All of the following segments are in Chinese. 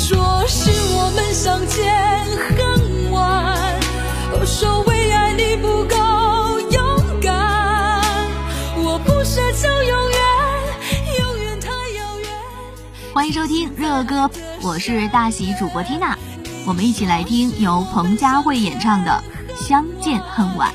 说是我们相见恨晚，我说为爱你不够勇敢，我不奢求永远，永远太遥远。欢迎收听热歌，我是大喜主播缇娜，我们一起来听由彭佳慧演唱的《相见恨晚》。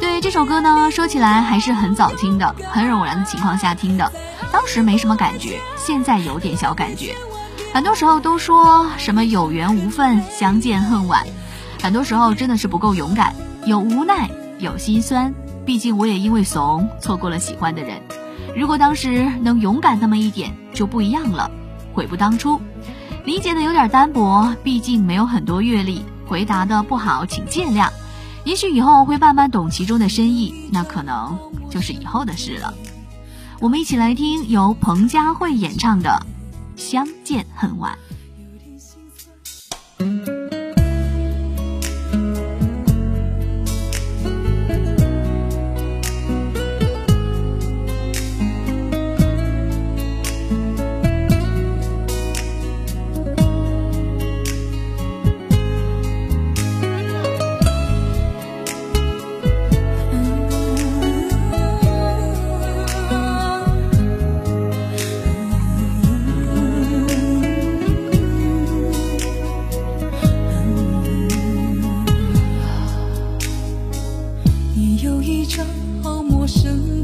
对这首歌呢，说起来还是很早听的，很偶然的情况下听的，当时没什么感觉，现在有点小感觉。很多时候都说什么有缘无分，相见恨晚，很多时候真的是不够勇敢，有无奈，有心酸。毕竟我也因为怂错过了喜欢的人，如果当时能勇敢那么一点，就不一样了，悔不当初。理解的有点单薄，毕竟没有很多阅历，回答的不好，请见谅。也许以后会慢慢懂其中的深意，那可能就是以后的事了。我们一起来听由彭佳慧演唱的《相见恨晚》。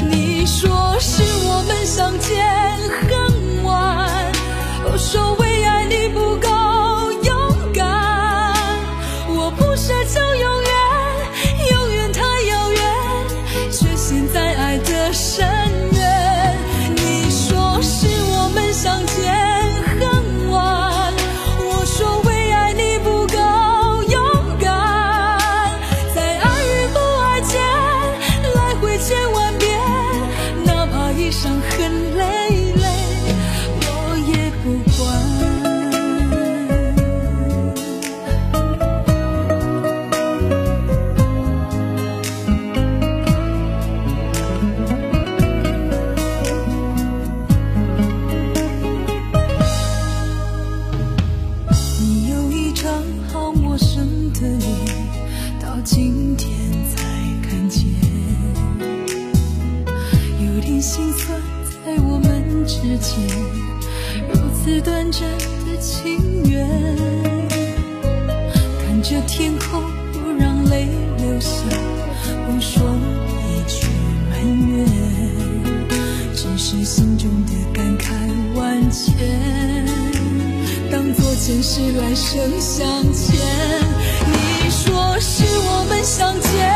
你说是我们相见恨晚我说为爱你不够勇敢我不奢求永远永远太遥远却陷在爱的深渊。你说是我们相见恨晚我说为爱你不够勇敢。在爱与不爱间来回千万伤害。心酸在我们之间，如此短暂的情缘。看着天空，不让泪流下，不说一句埋怨，只是心中的感慨万千。当作前世来生相欠，你说是我们相见